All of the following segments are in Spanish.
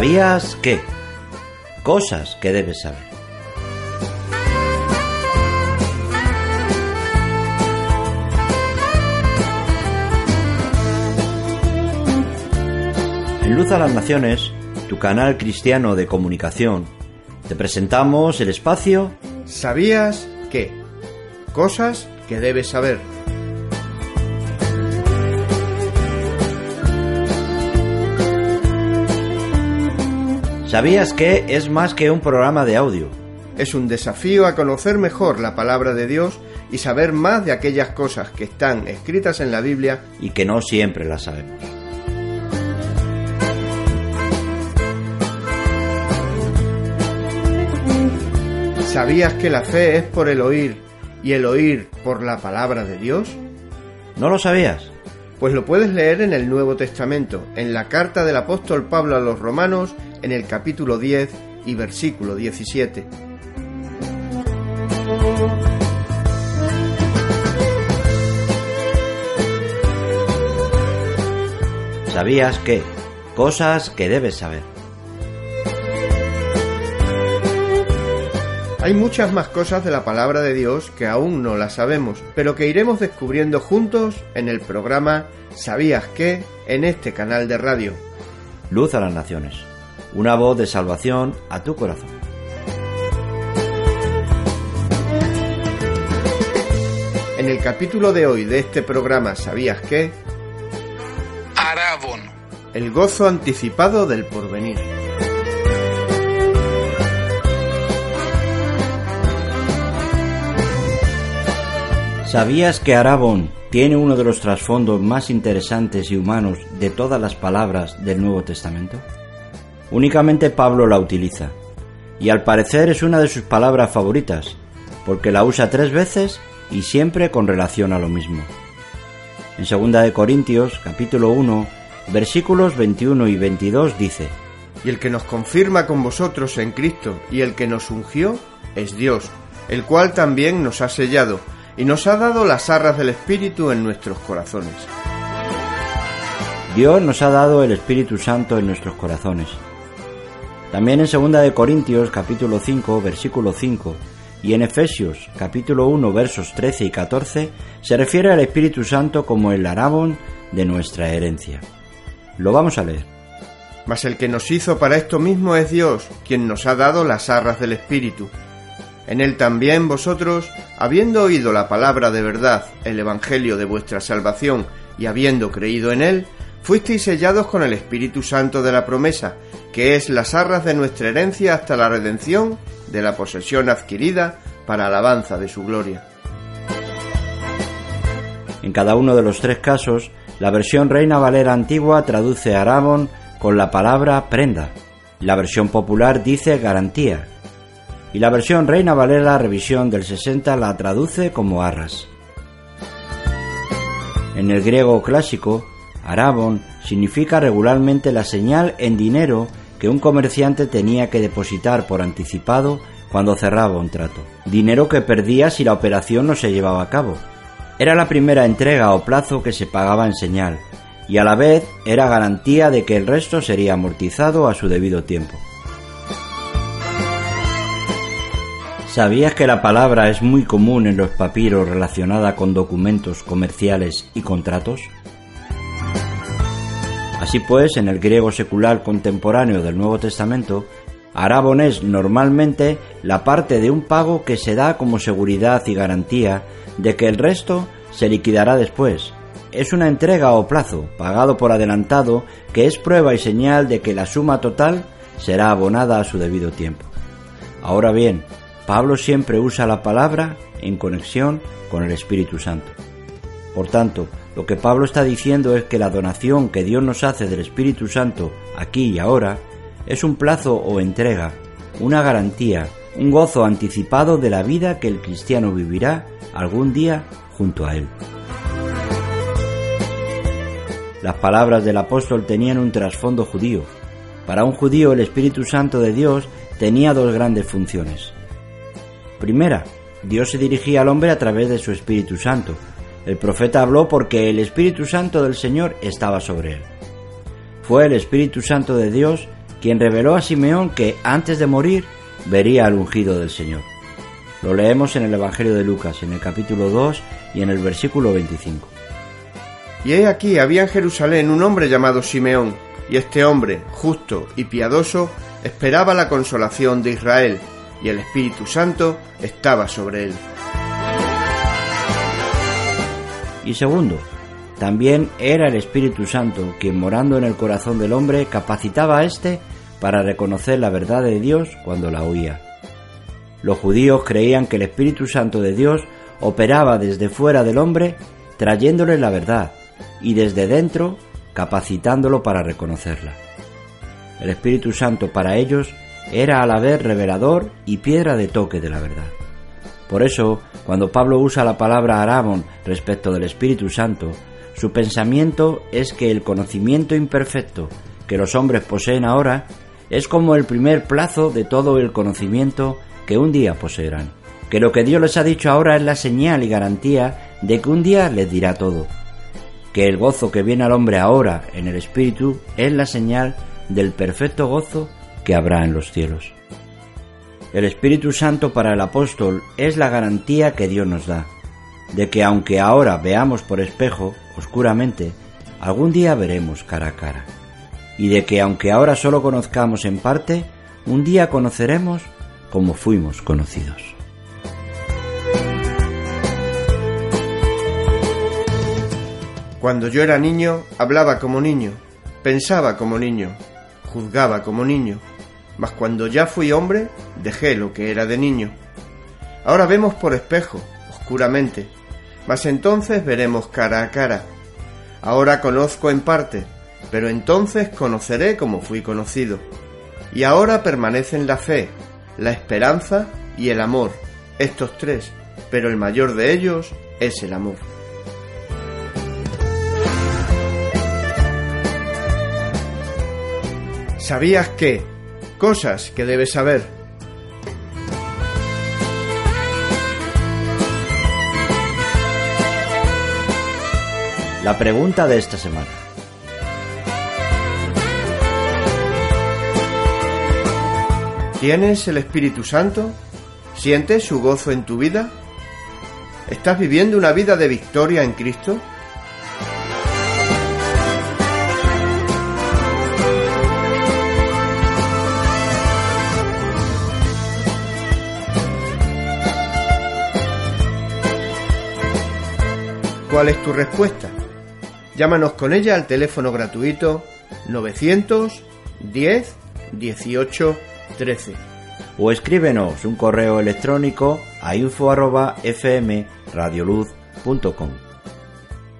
¿Sabías qué? Cosas que debes saber. En Luz a las Naciones, tu canal cristiano de comunicación, te presentamos el espacio ¿Sabías qué? Cosas que debes saber. ¿Sabías que es más que un programa de audio? Es un desafío a conocer mejor la palabra de Dios y saber más de aquellas cosas que están escritas en la Biblia y que no siempre las sabemos. ¿Sabías que la fe es por el oír y el oír por la palabra de Dios? ¿No lo sabías? Pues lo puedes leer en el Nuevo Testamento, en la carta del apóstol Pablo a los romanos, en el capítulo 10 y versículo 17. ¿Sabías que? Cosas que debes saber. Hay muchas más cosas de la palabra de Dios que aún no las sabemos, pero que iremos descubriendo juntos en el programa ¿Sabías qué? en este canal de radio. Luz a las Naciones. Una voz de salvación a tu corazón. En el capítulo de hoy de este programa ¿Sabías qué? Arabón. El gozo anticipado del porvenir. ¿Sabías que Arabón tiene uno de los trasfondos más interesantes y humanos de todas las palabras del Nuevo Testamento? Únicamente Pablo la utiliza, y al parecer es una de sus palabras favoritas, porque la usa tres veces y siempre con relación a lo mismo. En 2 de Corintios, capítulo 1, versículos 21 y 22 dice: Y el que nos confirma con vosotros en Cristo y el que nos ungió es Dios, el cual también nos ha sellado y nos ha dado las arras del Espíritu en nuestros corazones. Dios nos ha dado el Espíritu Santo en nuestros corazones. También en 2 de Corintios capítulo 5 versículo 5 y en Efesios capítulo 1 versos 13 y 14 se refiere al Espíritu Santo como el arabón de nuestra herencia. Lo vamos a leer. Mas el que nos hizo para esto mismo es Dios, quien nos ha dado las arras del Espíritu. En él también vosotros, habiendo oído la palabra de verdad, el Evangelio de vuestra salvación, y habiendo creído en él, fuisteis sellados con el Espíritu Santo de la promesa, que es las arras de nuestra herencia hasta la redención de la posesión adquirida para alabanza de su gloria. En cada uno de los tres casos, la versión Reina Valera antigua traduce Arabón con la palabra prenda. La versión popular dice garantía. Y la versión Reina Valera revisión del 60 la traduce como arras. En el griego clásico, Arabón significa regularmente la señal en dinero que un comerciante tenía que depositar por anticipado cuando cerraba un trato. Dinero que perdía si la operación no se llevaba a cabo. Era la primera entrega o plazo que se pagaba en señal, y a la vez era garantía de que el resto sería amortizado a su debido tiempo. ¿Sabías que la palabra es muy común en los papiros relacionada con documentos comerciales y contratos? Así pues, en el griego secular contemporáneo del Nuevo Testamento, Arabon es normalmente la parte de un pago que se da como seguridad y garantía de que el resto se liquidará después. Es una entrega o plazo, pagado por adelantado, que es prueba y señal de que la suma total será abonada a su debido tiempo. Ahora bien, Pablo siempre usa la palabra en conexión con el Espíritu Santo. Por tanto, lo que Pablo está diciendo es que la donación que Dios nos hace del Espíritu Santo aquí y ahora es un plazo o entrega, una garantía, un gozo anticipado de la vida que el cristiano vivirá algún día junto a Él. Las palabras del apóstol tenían un trasfondo judío. Para un judío el Espíritu Santo de Dios tenía dos grandes funciones. Primera, Dios se dirigía al hombre a través de su Espíritu Santo. El profeta habló porque el Espíritu Santo del Señor estaba sobre él. Fue el Espíritu Santo de Dios quien reveló a Simeón que antes de morir vería al ungido del Señor. Lo leemos en el Evangelio de Lucas, en el capítulo 2 y en el versículo 25. Y he aquí había en Jerusalén un hombre llamado Simeón, y este hombre, justo y piadoso, esperaba la consolación de Israel, y el Espíritu Santo estaba sobre él. Y segundo, también era el Espíritu Santo quien morando en el corazón del hombre capacitaba a éste para reconocer la verdad de Dios cuando la oía. Los judíos creían que el Espíritu Santo de Dios operaba desde fuera del hombre trayéndole la verdad y desde dentro capacitándolo para reconocerla. El Espíritu Santo para ellos era a la vez revelador y piedra de toque de la verdad. Por eso, cuando Pablo usa la palabra Aramón respecto del Espíritu Santo, su pensamiento es que el conocimiento imperfecto que los hombres poseen ahora es como el primer plazo de todo el conocimiento que un día poseerán. Que lo que Dios les ha dicho ahora es la señal y garantía de que un día les dirá todo. Que el gozo que viene al hombre ahora en el Espíritu es la señal del perfecto gozo que habrá en los cielos. El Espíritu Santo para el apóstol es la garantía que Dios nos da de que aunque ahora veamos por espejo, oscuramente, algún día veremos cara a cara. Y de que aunque ahora solo conozcamos en parte, un día conoceremos como fuimos conocidos. Cuando yo era niño, hablaba como niño, pensaba como niño, juzgaba como niño, mas cuando ya fui hombre, dejé lo que era de niño. Ahora vemos por espejo, oscuramente, mas entonces veremos cara a cara. Ahora conozco en parte, pero entonces conoceré como fui conocido. Y ahora permanecen la fe, la esperanza y el amor, estos tres, pero el mayor de ellos es el amor. ¿Sabías qué? Cosas que debes saber. La pregunta de esta semana. ¿Tienes el Espíritu Santo? ¿Sientes su gozo en tu vida? ¿Estás viviendo una vida de victoria en Cristo? ¿Cuál es tu respuesta? Llámanos con ella al teléfono gratuito 910 18 13. O escríbenos un correo electrónico a info.fmradioluz.com.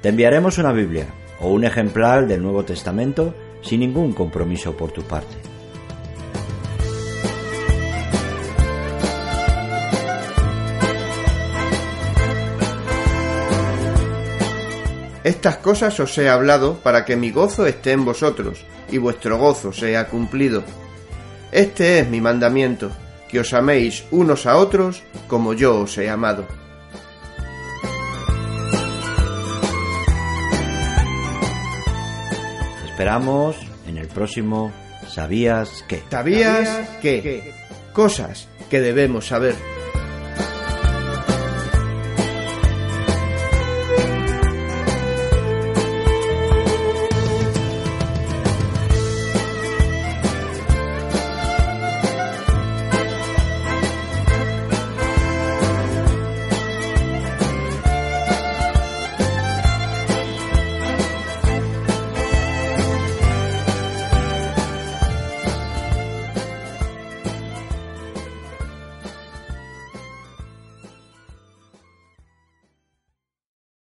Te enviaremos una Biblia o un ejemplar del Nuevo Testamento sin ningún compromiso por tu parte. Estas cosas os he hablado para que mi gozo esté en vosotros y vuestro gozo sea cumplido. Este es mi mandamiento, que os améis unos a otros como yo os he amado. Esperamos en el próximo ¿Sabías qué? ¿Sabías qué? Cosas que debemos saber.